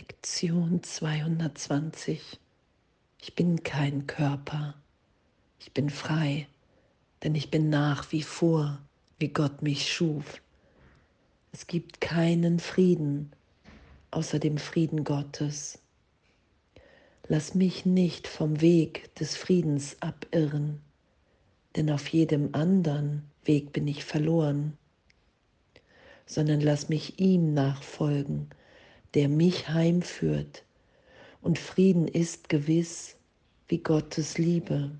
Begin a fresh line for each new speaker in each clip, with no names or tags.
Lektion 220. Ich bin kein Körper. Ich bin frei, denn ich bin nach wie vor, wie Gott mich schuf. Es gibt keinen Frieden außer dem Frieden Gottes. Lass mich nicht vom Weg des Friedens abirren, denn auf jedem anderen Weg bin ich verloren, sondern lass mich ihm nachfolgen, der mich heimführt, und Frieden ist gewiss wie Gottes Liebe.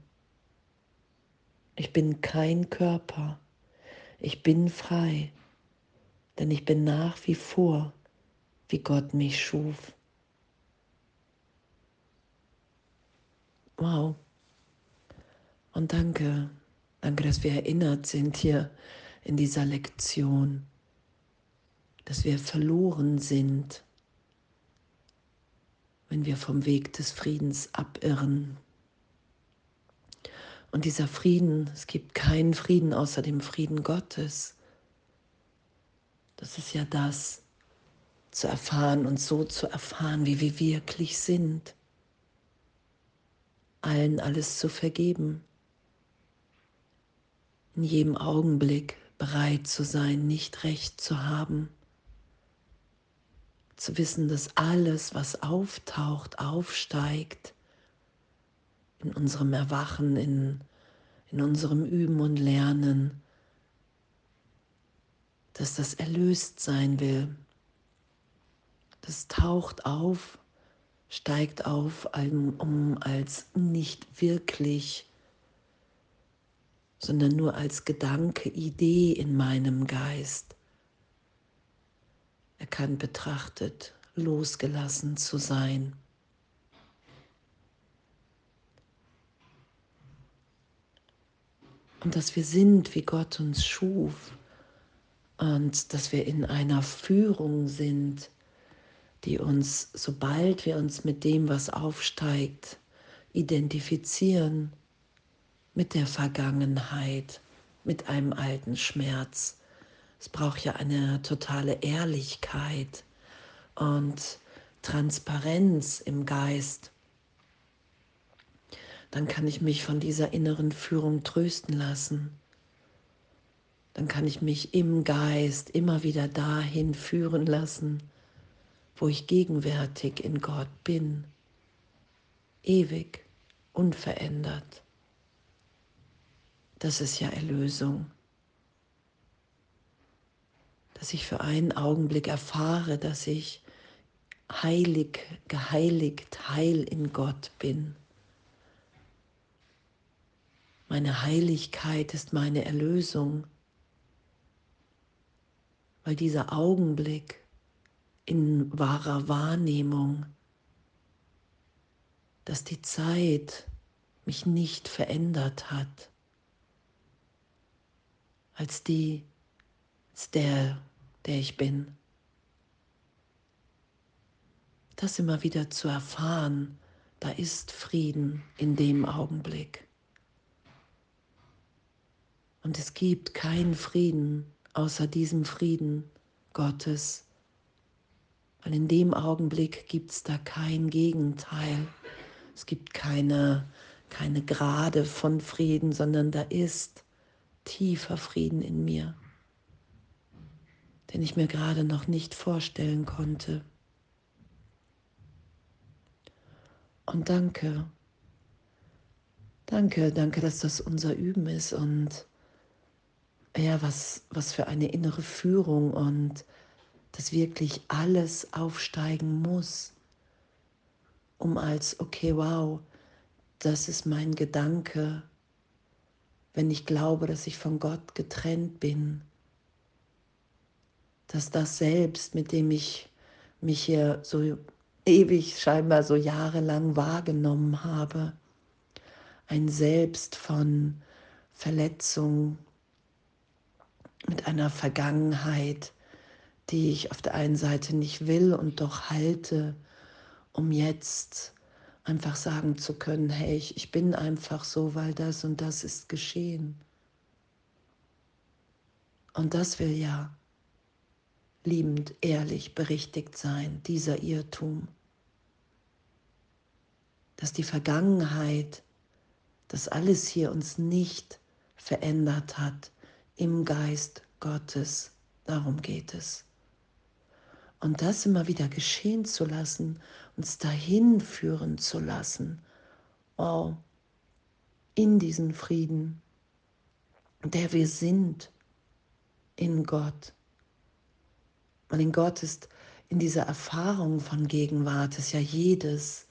Ich bin kein Körper, ich bin frei, denn ich bin nach wie vor, wie Gott mich schuf. Wow. Und danke, danke, dass wir erinnert sind hier in dieser Lektion, dass wir verloren sind wenn wir vom Weg des Friedens abirren. Und dieser Frieden, es gibt keinen Frieden außer dem Frieden Gottes. Das ist ja das, zu erfahren und so zu erfahren, wie wir wirklich sind. Allen alles zu vergeben. In jedem Augenblick bereit zu sein, nicht recht zu haben zu wissen, dass alles, was auftaucht, aufsteigt in unserem Erwachen, in, in unserem Üben und Lernen, dass das erlöst sein will. Das taucht auf, steigt auf, um als nicht wirklich, sondern nur als Gedanke, Idee in meinem Geist erkannt betrachtet, losgelassen zu sein. Und dass wir sind, wie Gott uns schuf und dass wir in einer Führung sind, die uns, sobald wir uns mit dem, was aufsteigt, identifizieren, mit der Vergangenheit, mit einem alten Schmerz, es braucht ja eine totale Ehrlichkeit und Transparenz im Geist. Dann kann ich mich von dieser inneren Führung trösten lassen. Dann kann ich mich im Geist immer wieder dahin führen lassen, wo ich gegenwärtig in Gott bin, ewig, unverändert. Das ist ja Erlösung dass ich für einen Augenblick erfahre, dass ich heilig, geheiligt, heil in Gott bin. Meine Heiligkeit ist meine Erlösung, weil dieser Augenblick in wahrer Wahrnehmung, dass die Zeit mich nicht verändert hat, als die, als der der ich bin. Das immer wieder zu erfahren, da ist Frieden in dem Augenblick. Und es gibt keinen Frieden außer diesem Frieden Gottes, weil in dem Augenblick gibt es da kein Gegenteil. Es gibt keine, keine Grade von Frieden, sondern da ist tiefer Frieden in mir den ich mir gerade noch nicht vorstellen konnte. Und danke, danke, danke, dass das unser Üben ist und ja, was, was für eine innere Führung und dass wirklich alles aufsteigen muss, um als, okay, wow, das ist mein Gedanke, wenn ich glaube, dass ich von Gott getrennt bin dass das Selbst, mit dem ich mich hier so ewig, scheinbar so jahrelang wahrgenommen habe, ein Selbst von Verletzung, mit einer Vergangenheit, die ich auf der einen Seite nicht will und doch halte, um jetzt einfach sagen zu können, hey, ich, ich bin einfach so, weil das und das ist geschehen. Und das will ja liebend, ehrlich, berichtigt sein, dieser Irrtum, dass die Vergangenheit, dass alles hier uns nicht verändert hat im Geist Gottes, darum geht es. Und das immer wieder geschehen zu lassen, uns dahin führen zu lassen, wow, in diesen Frieden, der wir sind in Gott. Und in Gott ist in dieser Erfahrung von Gegenwart ist ja jedes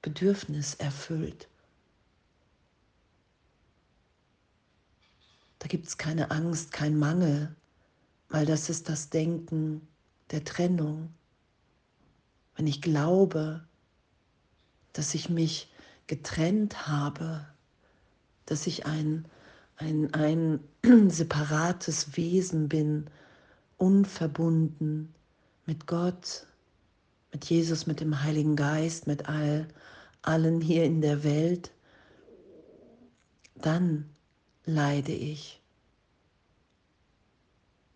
Bedürfnis erfüllt. Da gibt es keine Angst, kein Mangel, weil das ist das Denken der Trennung. Wenn ich glaube, dass ich mich getrennt habe, dass ich ein, ein, ein separates Wesen bin, unverbunden mit Gott, mit Jesus, mit dem Heiligen Geist, mit all, allen hier in der Welt, dann leide ich.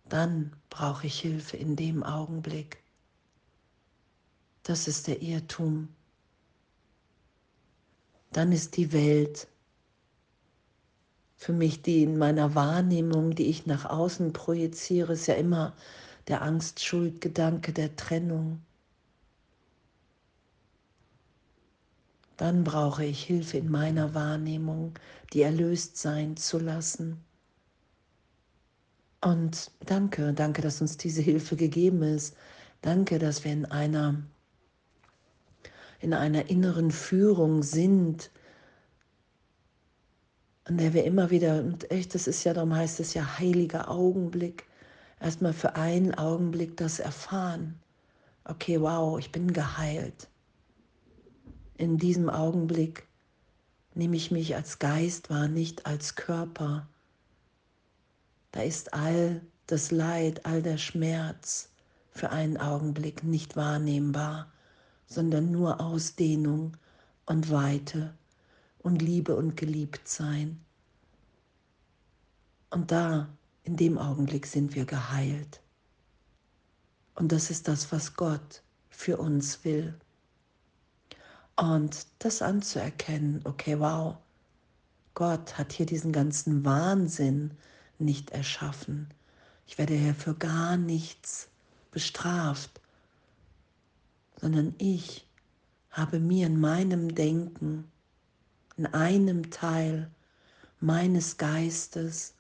Dann brauche ich Hilfe in dem Augenblick. Das ist der Irrtum. Dann ist die Welt für mich, die in meiner Wahrnehmung, die ich nach außen projiziere, ist ja immer der Angst-Schuld-Gedanke der Trennung. Dann brauche ich Hilfe in meiner Wahrnehmung, die erlöst sein zu lassen. Und danke, danke, dass uns diese Hilfe gegeben ist. Danke, dass wir in einer, in einer inneren Führung sind, an der wir immer wieder, und echt, das ist ja, darum heißt es ja heiliger Augenblick, erstmal für einen Augenblick das erfahren. Okay, wow, ich bin geheilt. In diesem Augenblick nehme ich mich als Geist wahr, nicht als Körper. Da ist all das Leid, all der Schmerz für einen Augenblick nicht wahrnehmbar, sondern nur Ausdehnung und Weite und Liebe und geliebt sein. Und da, in dem Augenblick sind wir geheilt. Und das ist das, was Gott für uns will. Und das anzuerkennen, okay, wow, Gott hat hier diesen ganzen Wahnsinn nicht erschaffen. Ich werde hier für gar nichts bestraft, sondern ich habe mir in meinem Denken in einem Teil meines Geistes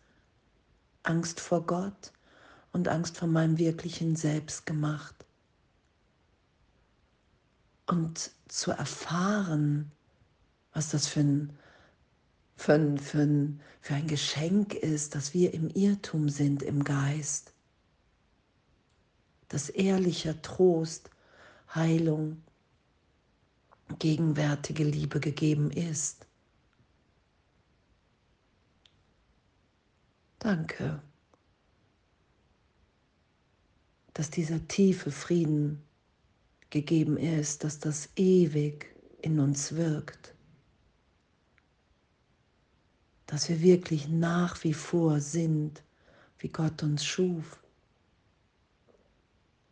Angst vor Gott und Angst vor meinem wirklichen Selbst gemacht. Und zu erfahren, was das für ein, für ein, für ein, für ein Geschenk ist, dass wir im Irrtum sind im Geist. Dass ehrlicher Trost, Heilung, gegenwärtige Liebe gegeben ist. Danke, dass dieser tiefe Frieden gegeben ist, dass das ewig in uns wirkt, dass wir wirklich nach wie vor sind, wie Gott uns schuf,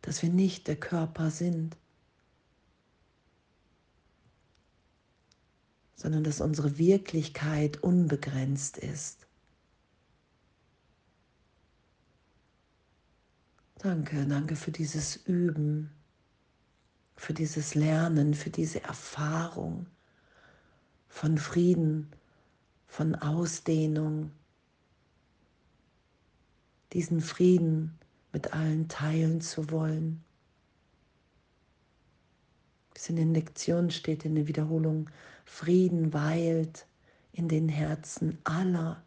dass wir nicht der Körper sind, sondern dass unsere Wirklichkeit unbegrenzt ist. Danke, danke für dieses Üben, für dieses Lernen, für diese Erfahrung von Frieden, von Ausdehnung, diesen Frieden mit allen teilen zu wollen. Bis in den Lektionen steht in der Wiederholung, Frieden weilt in den Herzen aller,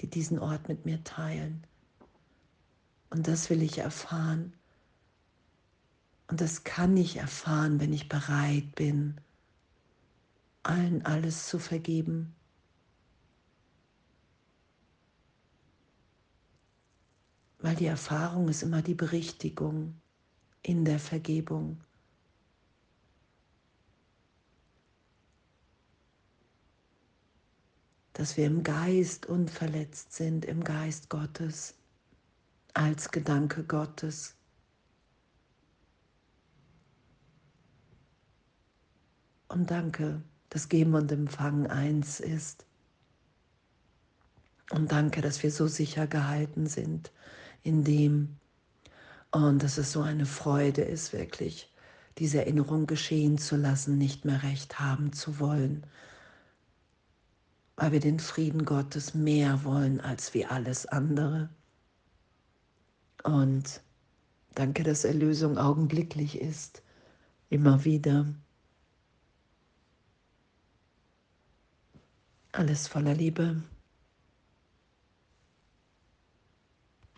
die diesen Ort mit mir teilen. Und das will ich erfahren. Und das kann ich erfahren, wenn ich bereit bin, allen alles zu vergeben. Weil die Erfahrung ist immer die Berichtigung in der Vergebung. dass wir im Geist unverletzt sind, im Geist Gottes, als Gedanke Gottes. Und danke, dass Geben und Empfangen eins ist. Und danke, dass wir so sicher gehalten sind in dem. Und dass es so eine Freude ist, wirklich diese Erinnerung geschehen zu lassen, nicht mehr recht haben zu wollen, weil wir den Frieden Gottes mehr wollen als wie alles andere. Und danke, dass Erlösung augenblicklich ist, immer wieder. Alles voller Liebe.